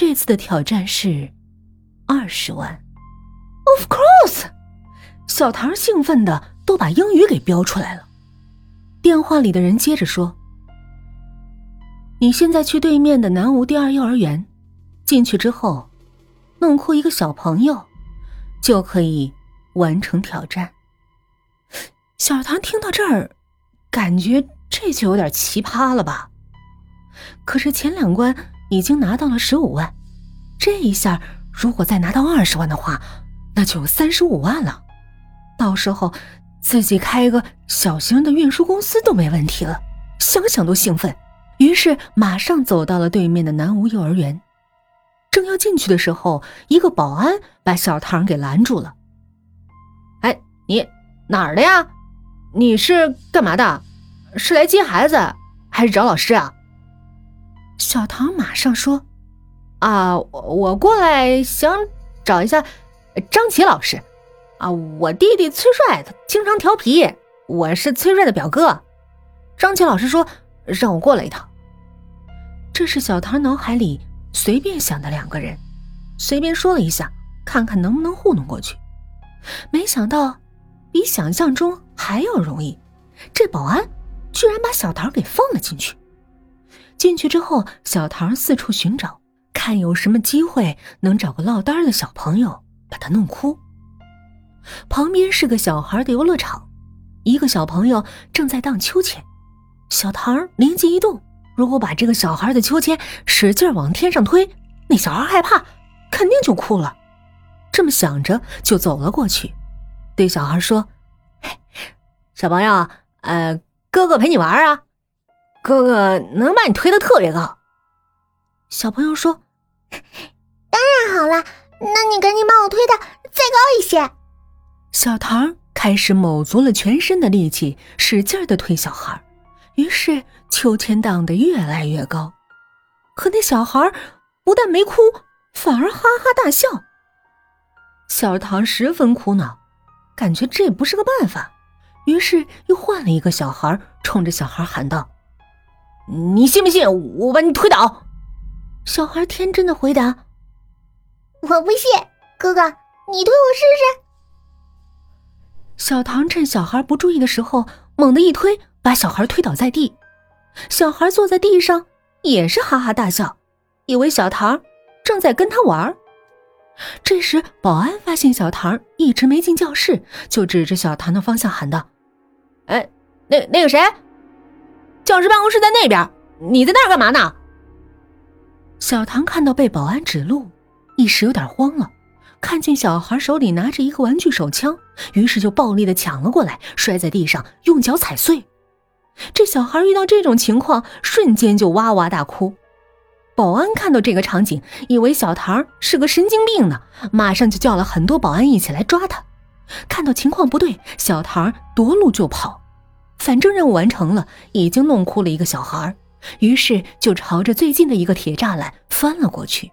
这次的挑战是二十万。Of course，小唐兴奋的都把英语给标出来了。电话里的人接着说：“你现在去对面的南吴第二幼儿园，进去之后，弄哭一个小朋友，就可以完成挑战。”小唐听到这儿，感觉这就有点奇葩了吧？可是前两关已经拿到了十五万，这一下如果再拿到二十万的话，那就有三十五万了。到时候自己开一个小型的运输公司都没问题了，想想都兴奋。于是马上走到了对面的南吴幼儿园，正要进去的时候，一个保安把小唐给拦住了。“哎，你哪儿的呀？”你是干嘛的？是来接孩子还是找老师啊？小唐马上说：“啊，我我过来想找一下张琪老师。啊，我弟弟崔帅他经常调皮，我是崔帅的表哥。张琪老师说让我过来一趟。”这是小唐脑海里随便想的两个人，随便说了一下，看看能不能糊弄过去。没想到。比想象中还要容易，这保安居然把小唐给放了进去。进去之后，小唐四处寻找，看有什么机会能找个落单的小朋友把他弄哭。旁边是个小孩的游乐场，一个小朋友正在荡秋千。小唐灵机一动，如果把这个小孩的秋千使劲往天上推，那小孩害怕，肯定就哭了。这么想着，就走了过去。对小孩说：“嘿小朋友，呃，哥哥陪你玩啊，哥哥能把你推的特别高。”小朋友说：“当然好了，那你赶紧把我推的再高一些。”小唐开始卯足了全身的力气，使劲的推小孩，于是秋千荡得越来越高。可那小孩不但没哭，反而哈哈大笑。小唐十分苦恼。感觉这不是个办法，于是又换了一个小孩，冲着小孩喊道：“你信不信我把你推倒？”小孩天真的回答：“我不信，哥哥，你推我试试。”小唐趁小孩不注意的时候，猛地一推，把小孩推倒在地。小孩坐在地上，也是哈哈大笑，以为小唐正在跟他玩。这时，保安发现小唐一直没进教室，就指着小唐的方向喊道：“哎，那那个谁，教师办公室在那边，你在那儿干嘛呢？”小唐看到被保安指路，一时有点慌了。看见小孩手里拿着一个玩具手枪，于是就暴力的抢了过来，摔在地上，用脚踩碎。这小孩遇到这种情况，瞬间就哇哇大哭。保安看到这个场景，以为小唐是个神经病呢，马上就叫了很多保安一起来抓他。看到情况不对，小唐夺路就跑，反正任务完成了，已经弄哭了一个小孩，于是就朝着最近的一个铁栅栏翻了过去。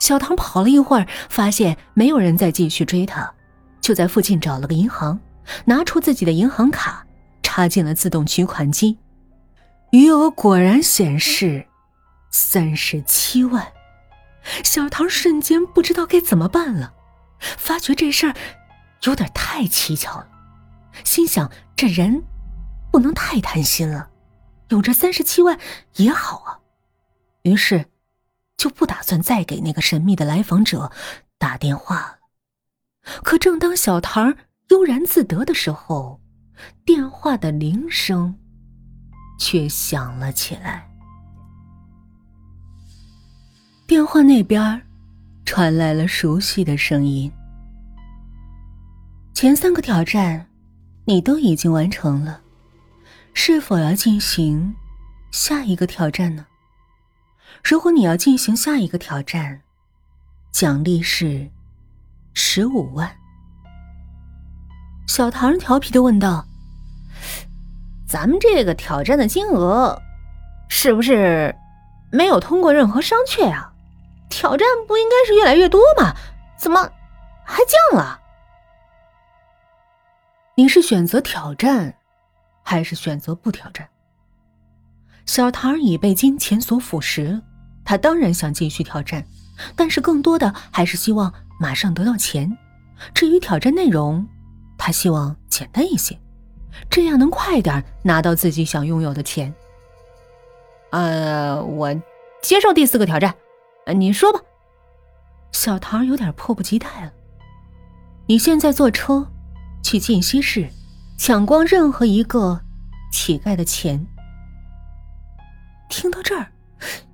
小唐跑了一会儿，发现没有人再继续追他，就在附近找了个银行，拿出自己的银行卡，插进了自动取款机，余额果然显示。三十七万，小唐瞬间不知道该怎么办了，发觉这事儿有点太蹊跷了，心想这人不能太贪心了，有这三十七万也好啊，于是就不打算再给那个神秘的来访者打电话了。可正当小唐悠然自得的时候，电话的铃声却响了起来。电话那边传来了熟悉的声音。前三个挑战你都已经完成了，是否要进行下一个挑战呢？如果你要进行下一个挑战，奖励是十五万。小唐调皮的问道：“咱们这个挑战的金额是不是没有通过任何商榷啊？”挑战不应该是越来越多吗？怎么还降了？你是选择挑战，还是选择不挑战？小唐已被金钱所腐蚀，他当然想继续挑战，但是更多的还是希望马上得到钱。至于挑战内容，他希望简单一些，这样能快点拿到自己想拥有的钱。呃，我接受第四个挑战，你说吧。小唐有点迫不及待了。你现在坐车去禁西市，抢光任何一个乞丐的钱。听到这儿，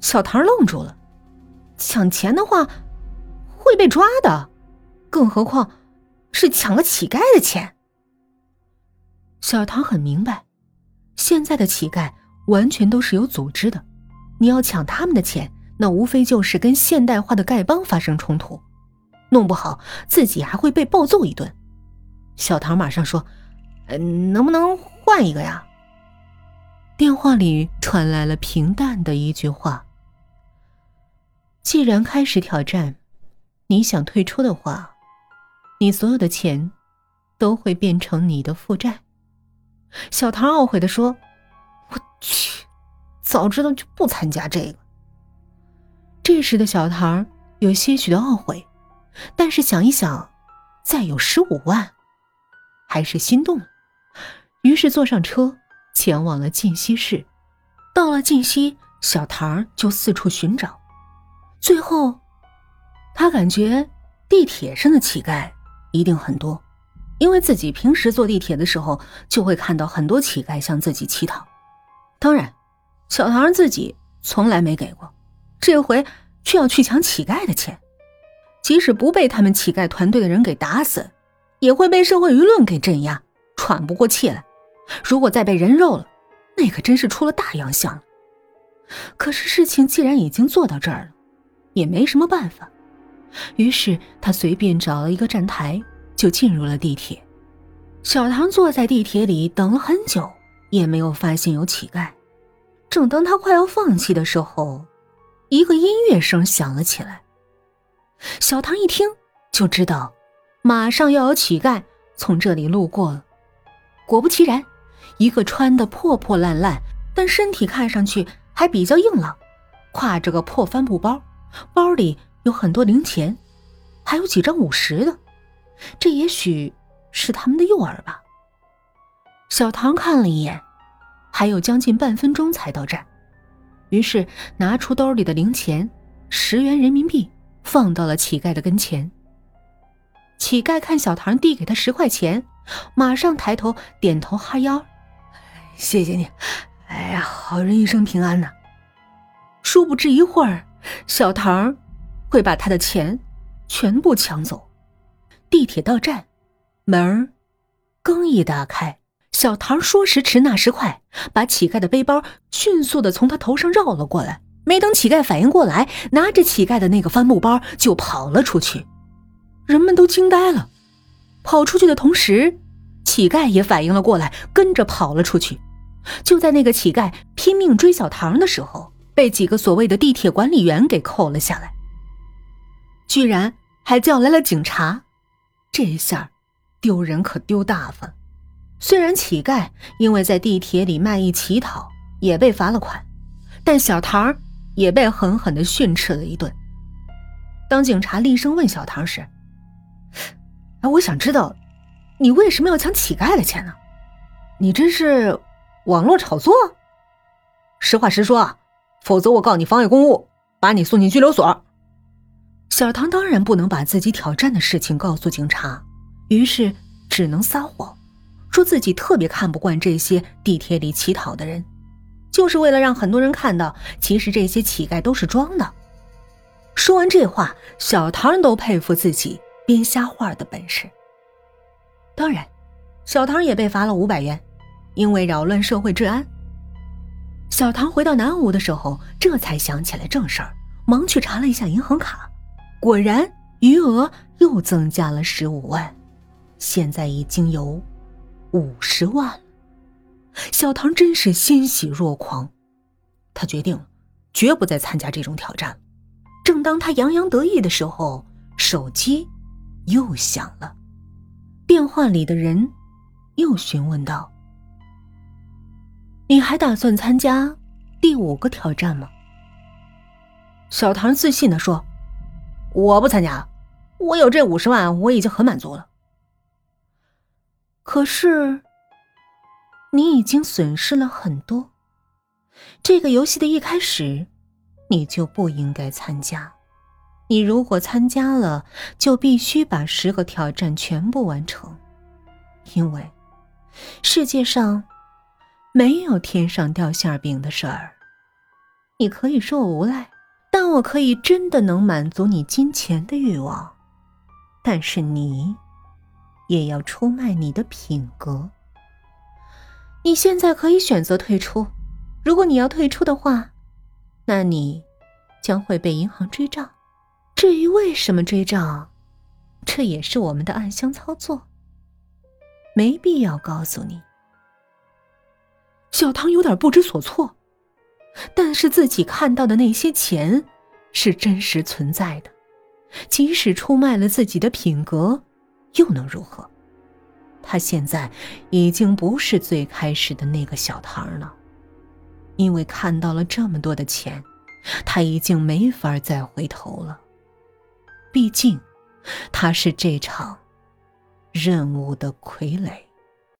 小唐愣住了。抢钱的话会被抓的，更何况是抢个乞丐的钱。小唐很明白，现在的乞丐完全都是有组织的，你要抢他们的钱。那无非就是跟现代化的丐帮发生冲突，弄不好自己还会被暴揍一顿。小唐马上说：“嗯，能不能换一个呀？”电话里传来了平淡的一句话：“既然开始挑战，你想退出的话，你所有的钱都会变成你的负债。”小唐懊悔的说：“我去，早知道就不参加这个。”这时的小唐有些许的懊悔，但是想一想，再有十五万，还是心动了。于是坐上车，前往了晋西市。到了晋西，小唐就四处寻找。最后，他感觉地铁上的乞丐一定很多，因为自己平时坐地铁的时候就会看到很多乞丐向自己乞讨。当然，小唐自己从来没给过。这回却要去抢乞丐的钱，即使不被他们乞丐团队的人给打死，也会被社会舆论给镇压，喘不过气来。如果再被人肉了，那可真是出了大洋相了。可是事情既然已经做到这儿了，也没什么办法。于是他随便找了一个站台，就进入了地铁。小唐坐在地铁里等了很久，也没有发现有乞丐。正当他快要放弃的时候，一个音乐声响了起来，小唐一听就知道，马上要有乞丐从这里路过了。果不其然，一个穿的破破烂烂，但身体看上去还比较硬朗，挎着个破帆布包，包里有很多零钱，还有几张五十的，这也许是他们的诱饵吧。小唐看了一眼，还有将近半分钟才到站。于是拿出兜里的零钱，十元人民币，放到了乞丐的跟前。乞丐看小唐递给他十块钱，马上抬头点头哈腰：“谢谢你，哎呀，好人一生平安呐。”殊不知一会儿，小唐会把他的钱全部抢走。地铁到站，门刚一打开。小唐说时迟，那时快，把乞丐的背包迅速的从他头上绕了过来。没等乞丐反应过来，拿着乞丐的那个帆布包就跑了出去。人们都惊呆了。跑出去的同时，乞丐也反应了过来，跟着跑了出去。就在那个乞丐拼命追小唐的时候，被几个所谓的地铁管理员给扣了下来，居然还叫来了警察。这下丢人可丢大发了。虽然乞丐因为在地铁里卖艺乞讨也被罚了款，但小唐也被狠狠的训斥了一顿。当警察厉声问小唐时：“哎，我想知道，你为什么要抢乞丐的钱呢？你这是网络炒作？实话实说啊，否则我告你妨碍公务，把你送进拘留所。”小唐当然不能把自己挑战的事情告诉警察，于是只能撒谎。说自己特别看不惯这些地铁里乞讨的人，就是为了让很多人看到，其实这些乞丐都是装的。说完这话，小唐都佩服自己编瞎话的本事。当然，小唐也被罚了五百元，因为扰乱社会治安。小唐回到南吴的时候，这才想起来正事儿，忙去查了一下银行卡，果然余额又增加了十五万，现在已经有。五十万小唐真是欣喜若狂。他决定，绝不再参加这种挑战。正当他洋洋得意的时候，手机又响了。电话里的人又询问道：“你还打算参加第五个挑战吗？”小唐自信的说：“我不参加，我有这五十万，我已经很满足了。”可是，你已经损失了很多。这个游戏的一开始，你就不应该参加。你如果参加了，就必须把十个挑战全部完成，因为世界上没有天上掉馅饼的事儿。你可以说我无赖，但我可以真的能满足你金钱的欲望。但是你也要出卖你的品格。你现在可以选择退出，如果你要退出的话，那你将会被银行追账。至于为什么追账，这也是我们的暗箱操作，没必要告诉你。小唐有点不知所措，但是自己看到的那些钱是真实存在的，即使出卖了自己的品格，又能如何？他现在已经不是最开始的那个小唐了，因为看到了这么多的钱，他已经没法再回头了。毕竟，他是这场任务的傀儡。